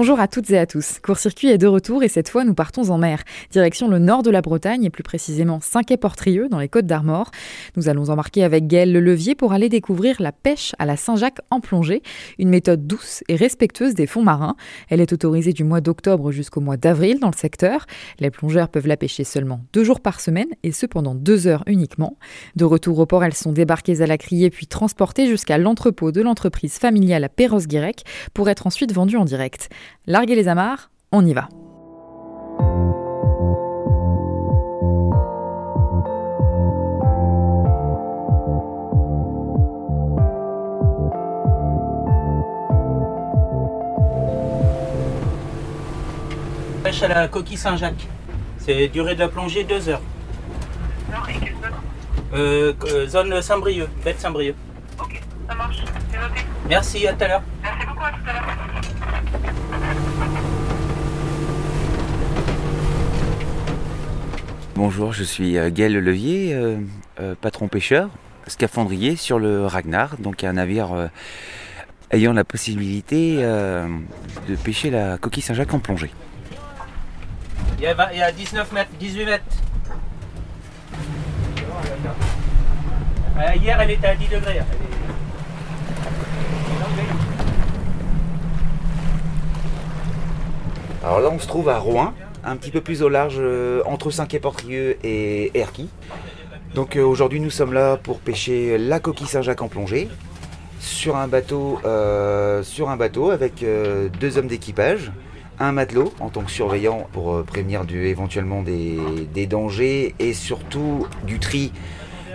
Bonjour à toutes et à tous. Court-circuit est de retour et cette fois nous partons en mer. Direction le nord de la Bretagne et plus précisément Saint-Quay-Portrieux dans les Côtes d'Armor. Nous allons embarquer avec Gaëlle Le Levier pour aller découvrir la pêche à la Saint-Jacques en plongée, une méthode douce et respectueuse des fonds marins. Elle est autorisée du mois d'octobre jusqu'au mois d'avril dans le secteur. Les plongeurs peuvent la pêcher seulement deux jours par semaine et ce pendant deux heures uniquement. De retour au port, elles sont débarquées à la criée puis transportées jusqu'à l'entrepôt de l'entreprise familiale à Perros-Guirec pour être ensuite vendues en direct. Larguez les amarres, on y va. Pêche à la coquille Saint-Jacques. C'est durée de la plongée 2 heures. Euh, euh, zone Saint-Brieuc, bête Saint-Brieuc. Ok, ça marche, c'est noté. Merci, à tout à l'heure. Merci beaucoup, à tout à l'heure. Bonjour, je suis euh, Gaël Levier, euh, euh, patron pêcheur, scaphandrier sur le Ragnar, donc un navire euh, ayant la possibilité euh, de pêcher la coquille Saint-Jacques en plongée. Il y, a, vingt- il y a 19 mètres, 18 mètres. Euh, hier, elle était à 10 degrés. Elle est- Alors là, on se trouve à Rouen, un petit peu plus au large, euh, entre Saint-Quay-Portrieux et Erquy. Donc euh, aujourd'hui, nous sommes là pour pêcher la coquille Saint-Jacques en plongée sur un bateau, euh, avec deux hommes d'équipage, un matelot en tant que surveillant pour prévenir éventuellement des, dangers et surtout du tri,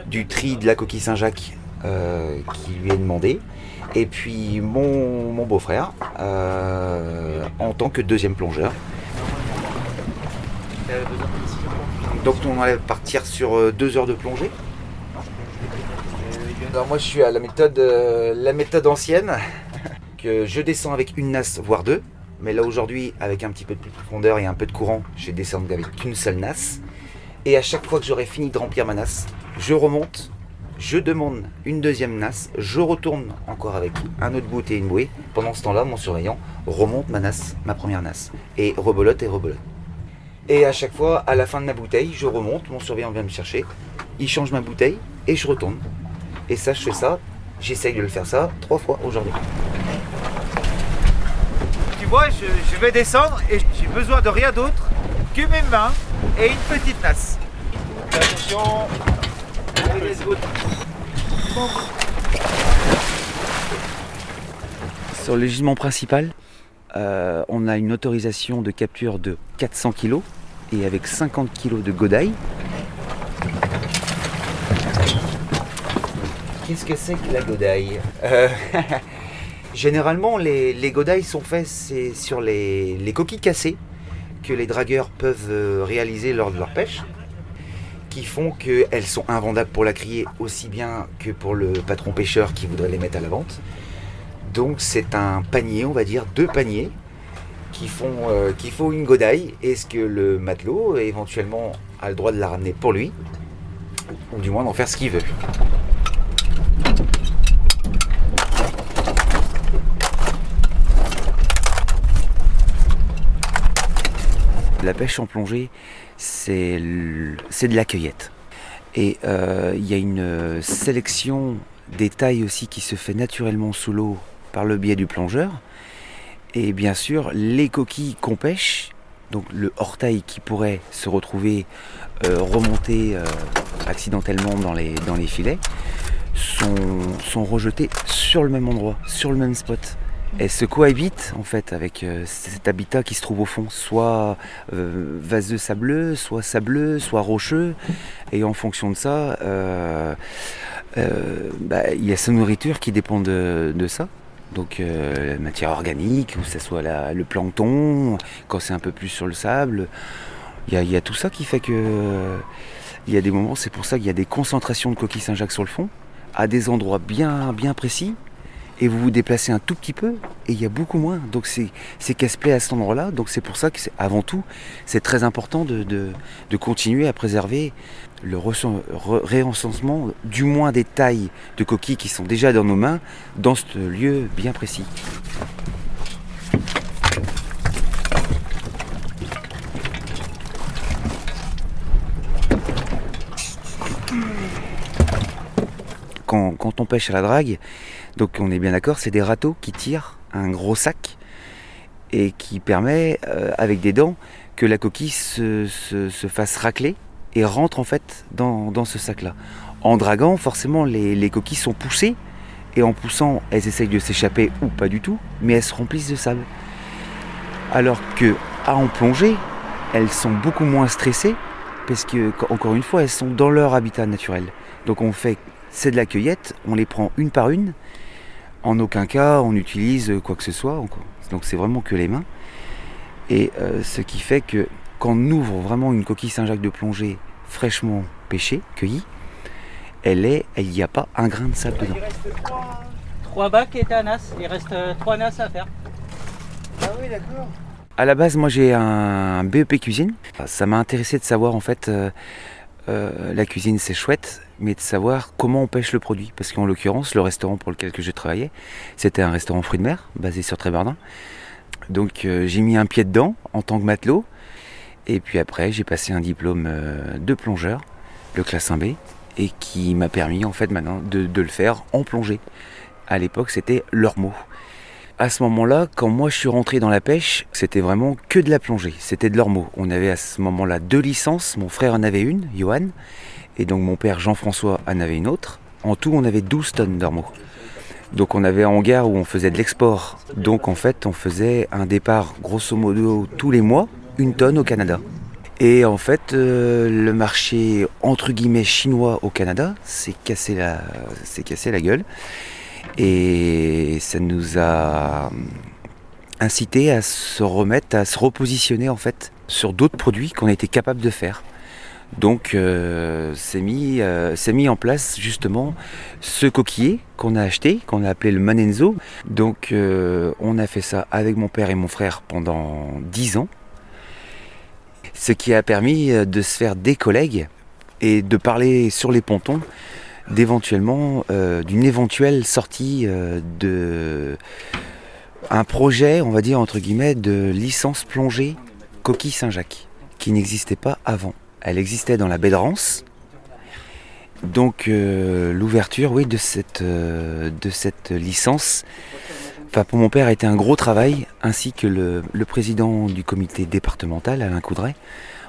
du tri de la coquille Saint-Jacques qui lui est demandé. Et puis mon, beau-frère en tant que deuxième plongeur. Donc on va partir sur euh, deux heures de plongée. Alors moi je suis à la méthode, euh, la méthode ancienne, que je descends avec une nasse, voire deux. Mais là aujourd'hui, avec un petit peu de profondeur et un peu de courant, je vais descendre avec qu'une seule nasse. Et à chaque fois que j'aurai fini de remplir ma nasse, je remonte, je demande une deuxième nasse, je retourne encore avec un autre bout et une bouée. Pendant ce temps-là, mon surveillant remonte ma nasse, ma première nasse, et rebolote et rebolote. Et à chaque fois, à la fin de ma bouteille, je remonte, mon surveillant vient me chercher, il change ma bouteille et je retourne. Et ça, je fais ça, j'essaye de le faire ça trois fois aujourd'hui. Tu vois, je, je vais descendre et j'ai besoin de rien d'autre que mes mains et une petite nasse. Attention. Sur le gisement principal, euh, on a une autorisation de capture de 400 kg et avec 50 kg de godaille. Qu'est-ce que c'est que la godaille Euh, Généralement, les, les godailles sont faites sur les, les coquilles cassées que les dragueurs peuvent euh, réaliser lors de leur pêche, qui font qu'elles sont invendables pour la criée aussi bien que pour le patron pêcheur qui voudrait les mettre à la vente. Donc c'est un panier, on va dire deux paniers qui font, euh, qui font une godaille. Est-ce que le matelot éventuellement a le droit de la ramener pour lui Ou du moins d'en faire ce qu'il veut. La pêche en plongée, c'est de la cueillette. Et euh, il y a une euh, sélection des tailles aussi qui se fait naturellement sous l'eau par le biais du plongeur. Et bien sûr, les coquilles qu'on pêche, donc le hors-taille qui pourrait se retrouver euh, remonté euh, accidentellement dans les, dans les filets, sont, sont rejetées sur le même endroit, sur le même spot. Elles se cohabitent en fait avec euh, cet habitat qui se trouve au fond, soit vaseux sableux, soit sableux, soit rocheux. Et en fonction de ça, bah, il y a sa nourriture qui dépend de ça. Donc euh, la matière organique, que ce soit le plancton, quand c'est un peu plus sur le sable. Il y a, tout ça qui fait que il y a des moments, c'est pour ça qu'il y a des concentrations de coquilles Saint-Jacques sur le fond, à des endroits bien, bien précis. Et vous vous déplacez un tout petit peu et il y a beaucoup moins. Donc c'est casse-play à cet endroit-là. Donc c'est pour ça que, avant tout, c'est très important de, de, de, continuer à préserver le réencensement, du moins des tailles de coquilles qui sont déjà dans nos mains, dans ce lieu bien précis. Quand, quand on pêche à la drague, donc on est bien d'accord, c'est des râteaux qui tirent un gros sac et qui permet, euh, avec des dents, que la coquille se, se- se fasse racler et rentre en fait dans, ce sac-là. En draguant, forcément, les, les coquilles sont poussées et en poussant, elles essayent de s'échapper ou pas du tout, mais elles se remplissent de sable. Alors que à en plonger, elles sont beaucoup moins stressées parce que, encore une fois, elles sont dans leur habitat naturel. Donc on fait, c'est de la cueillette, on les prend une par une. En aucun cas, on utilise quoi que ce soit. encore. Donc c'est vraiment que les mains. Et euh, ce qui fait que quand on ouvre vraiment une coquille Saint-Jacques de plongée fraîchement pêchée, cueillie, elle est, il n'y a pas un grain de sable dedans. Il reste trois. Trois bacs et nas. Il reste euh, trois nas à faire. Ah oui, d'accord. À la base, moi j'ai un BEP cuisine. Ça m'a intéressé de savoir en fait, euh, euh, la cuisine c'est chouette, mais de savoir comment on pêche le produit. Parce qu'en l'occurrence, le restaurant pour lequel que je travaillais, c'était un restaurant fruits de mer, basé sur Trébardin. Donc euh, j'ai mis un pied dedans en tant que matelot. Et puis après, j'ai passé un diplôme euh, de plongeur, le classe 1B, et qui m'a permis en fait maintenant de, le faire en plongée. À l'époque, c'était leur. À ce moment-là, quand moi je suis rentré dans la pêche, c'était vraiment que de la plongée, c'était de mot. On avait à ce moment-là deux licences, mon frère en avait une, Johan, et donc mon père Jean-François en avait une autre. En tout, on avait 12 tonnes d'ormeaux. Donc on avait un hangar où on faisait de l'export. Donc en fait, on faisait un départ grosso modo tous les mois, une tonne au Canada. Et en fait, euh, le marché entre guillemets chinois au Canada s'est cassé la, s'est cassé la gueule. Et ça nous a incité à se remettre, à se repositionner en fait sur d'autres produits qu'on était capable de faire. Donc euh, c'est mis, euh, mis en place justement ce coquillet qu'on a acheté, qu'on a appelé le Manenzo. Donc euh, on a fait ça avec mon père et mon frère pendant 10 ans. Ce qui a permis de se faire des collègues et de parler sur les pontons d'éventuellement d'une éventuelle sortie de un projet, on va dire entre guillemets, de licence plongée coquille Saint-Jacques, qui n'existait pas avant. Elle existait dans la baie de Rance. Donc euh, l'ouverture, oui, de cette, euh, de cette licence, pour mon père, a été un gros travail, ainsi que le, président du comité départemental, Alain Coudray.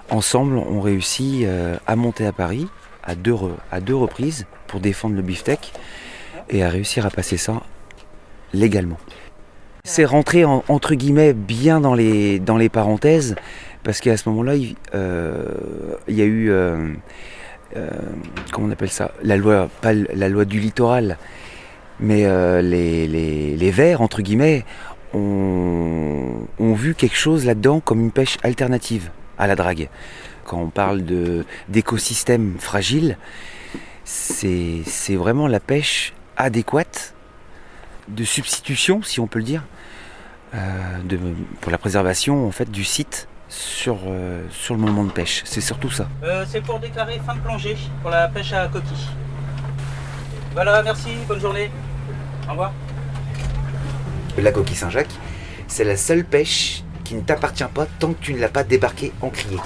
Ensemble, on réussit euh, à monter à Paris à deux, à deux reprises pour défendre le beefsteak et à réussir à passer ça légalement. C'est rentré en- entre guillemets bien dans les, dans les parenthèses parce qu'à ce moment-là, il, euh, il y a eu, euh, euh, comment on appelle ça, la loi, pas la loi du littoral, mais les, les, les Verts, entre guillemets, ont, ont vu quelque chose là-dedans comme une pêche alternative à la drague. Quand on parle d'écosystèmes fragiles, c'est c'est vraiment la pêche adéquate de substitution, si on peut le dire, de, pour la préservation en fait du site sur, euh, sur le moment de pêche. C'est surtout ça. Euh, c'est pour déclarer fin de plongée pour la pêche à coquille. Voilà, merci, bonne journée. Au revoir. La coquille Saint-Jacques, c'est la seule pêche qui ne t'appartient pas tant que tu ne l'as pas débarquée en criée.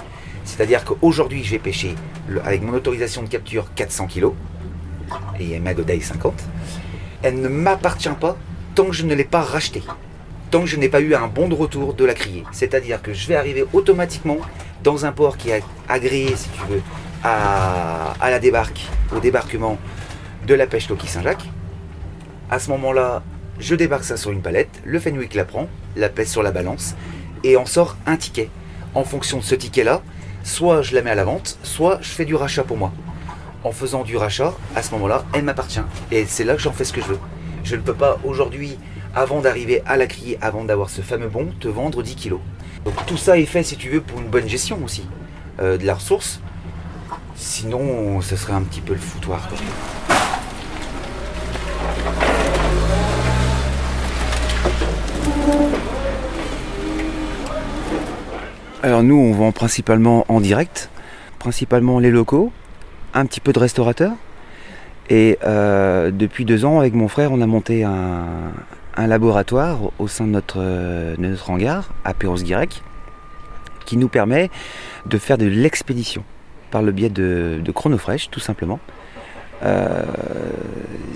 C'est-à-dire qu'aujourd'hui, j'ai pêché le- avec mon autorisation de capture 400 kg et ma godaille 50. Elle ne m'appartient pas tant que je ne l'ai pas rachetée. Tant que je n'ai pas eu un bon de retour de la criée. C'est-à-dire que je vais arriver automatiquement dans un port qui est agréé, si tu veux, à, la débarque, au débarquement de la pêche coquille Saint-Jacques. À ce moment-là, je débarque ça sur une palette, le Fenwick la prend, la pèse sur la balance et en sort un ticket. En fonction de ce ticket-là, soit je la mets à la vente, soit je fais du rachat pour moi. En faisant du rachat, à ce moment-là, elle m'appartient. Et c'est là que j'en fais ce que je veux. Je ne peux pas aujourd'hui, avant d'arriver à la criée, avant d'avoir ce fameux bon, te vendre 10 kilos. Donc tout ça est fait, si tu veux, pour une bonne gestion aussi euh, de la ressource. Sinon, ce serait un petit peu le foutoir. Alors nous, on vend principalement en direct, principalement les locaux, un petit peu de restaurateurs. Et euh, depuis deux ans, avec mon frère, on a monté un, un laboratoire au sein de notre, euh, de notre hangar à Perros-Guirec qui nous permet de faire de l'expédition par le biais de, de chronofresh, tout simplement. euh,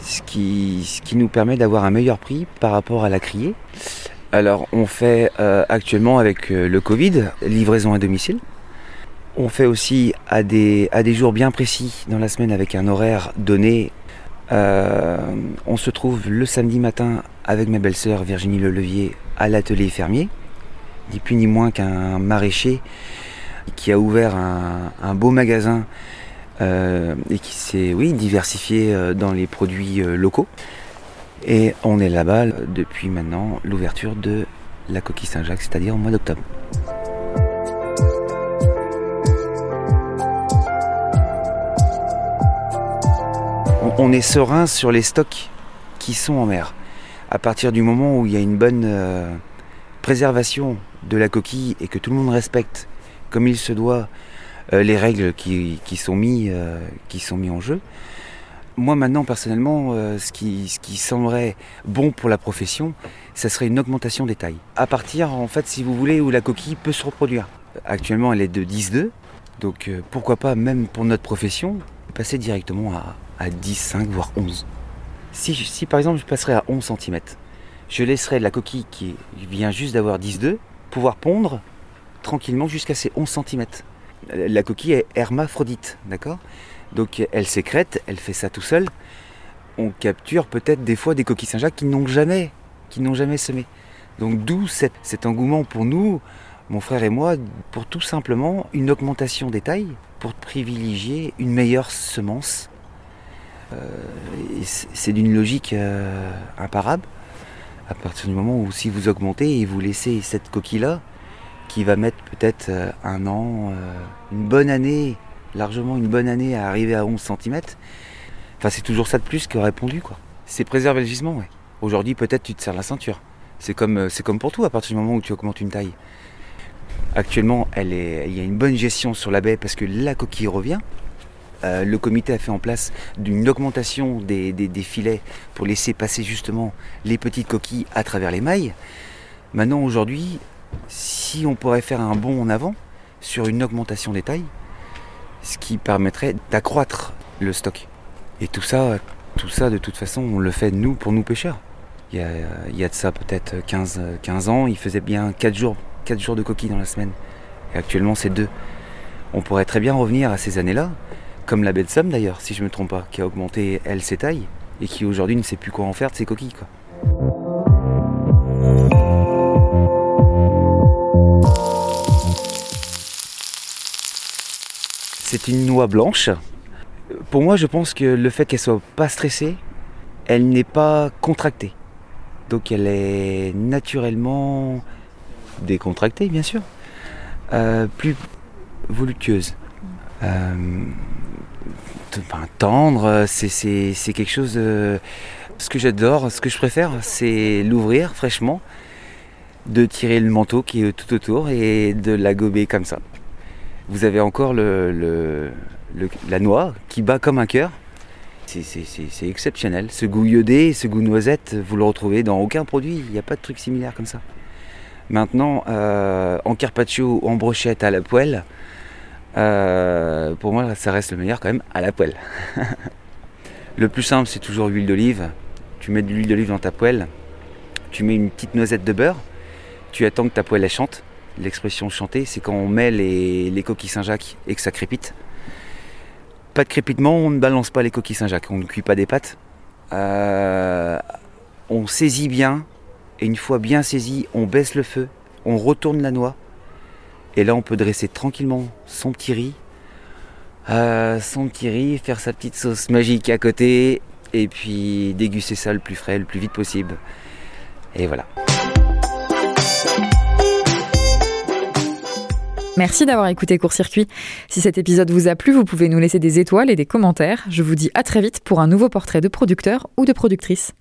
ce, qui, ce qui nous permet d'avoir un meilleur prix par rapport à la criée. Alors on fait euh, actuellement avec le Covid livraison à domicile. On fait aussi à des jours bien précis dans la semaine avec un horaire donné. Euh, on se trouve le samedi matin avec ma belle-sœur Virginie Lelevier à l'atelier fermier, ni plus ni moins qu'un maraîcher qui a ouvert un, beau magasin euh, et qui s'est oui, diversifié euh, dans les produits locaux. Et on est là-bas depuis maintenant l'ouverture de la coquille Saint-Jacques, c'est-à-dire au mois d'octobre. On- est serein sur les stocks qui sont en mer. À partir du moment où il y a une bonne euh, préservation de la coquille et que tout le monde respecte comme il se doit euh, les règles qui, sont mis, euh, mis en jeu, moi maintenant personnellement, ce, qui, ce semblerait bon pour la profession, ça serait une augmentation des tailles. À partir, en fait, si vous voulez, où la coquille peut se reproduire. Actuellement, elle est de 10,2, donc pourquoi pas, même pour notre profession, passer directement à, à 10,5 voire 11. Si, par exemple je passerais à 11 cm, je laisserais la coquille qui vient juste d'avoir 10,2 pouvoir pondre tranquillement jusqu'à ses 11 cm. La coquille est hermaphrodite, d'accord? Donc elle sécrète, elle fait ça tout seul. On capture peut-être des fois des coquilles Saint-Jacques qui n'ont jamais, qui n'ont jamais semé. Donc d'où cet engouement pour nous, mon frère et moi, pour tout simplement une augmentation des tailles, pour privilégier une meilleure semence. Euh, c'est d'une logique euh, imparable. À partir du moment où si vous augmentez et vous laissez cette coquille-là, qui va mettre peut-être euh, un an, une bonne année, largement une bonne année à arriver à 11 cm, enfin c'est toujours ça de plus aurait répondu quoi. C'est préserver le gisement, ouais. Aujourd'hui peut-être tu te serres la ceinture. C'est comme, c'est comme pour tout à partir du moment où tu augmentes une taille. Actuellement, il y a une bonne gestion sur la baie parce que la coquille revient. Euh, le comité a fait en place d'une augmentation des, des- filets pour laisser passer justement les petites coquilles à travers les mailles. Maintenant, aujourd'hui, si on pourrait faire un bond en avant sur une augmentation des tailles, ce qui permettrait d'accroître le stock. Et tout ça, tout ça, de toute façon, on le fait nous pour nous pêcheurs. Il y a, il y a de ça peut-être 15, 15 ans, il faisait bien 4 jours, 4 jours de coquilles dans la semaine. Et actuellement, c'est 2. On pourrait très bien revenir à ces années-là, comme la baie de Somme d'ailleurs, si je ne me trompe pas, qui a augmenté, elle, ses tailles, et qui aujourd'hui ne sait plus quoi en faire de ses coquilles. C'est une noix blanche. Pour moi, je pense que le fait qu'elle soit pas stressée, elle n'est pas contractée. Donc elle est naturellement décontractée, bien sûr, euh, plus voluptueuse. Euh, tendre, c'est, c'est- quelque chose. euh, ce que j'adore, ce que je préfère, c'est l'ouvrir fraîchement, de tirer le manteau qui est tout autour et de la gober comme ça. Vous avez encore la noix qui bat comme un cœur. C'est, exceptionnel. Ce goût iodé, ce goût noisette, vous le retrouvez dans aucun produit. Il n'y a pas de truc similaire comme ça. Maintenant, euh, en carpaccio en brochette à la poêle, euh, pour moi, ça reste le meilleur quand même à la poêle. le plus simple, c'est toujours l'huile d'olive. Tu mets de l'huile d'olive dans ta poêle, tu mets une petite noisette de beurre, tu attends que ta poêle chante. L'expression chanter, c'est quand on met les, les coquilles Saint-Jacques et que ça crépite. Pas de crépitement, on ne balance pas les coquilles Saint-Jacques, on ne cuit pas des pâtes. Euh, on saisit bien, et une fois bien saisi, on baisse le feu, on retourne la noix, et là on peut dresser tranquillement son petit riz, euh, son petit riz, faire sa petite sauce magique à côté, et puis déguster ça le plus frais, le plus vite possible. Et voilà. Merci d'avoir écouté Court Circuit. Si cet épisode vous a plu, vous pouvez nous laisser des étoiles et des commentaires. Je vous dis à très vite pour un nouveau portrait de producteur ou de productrice.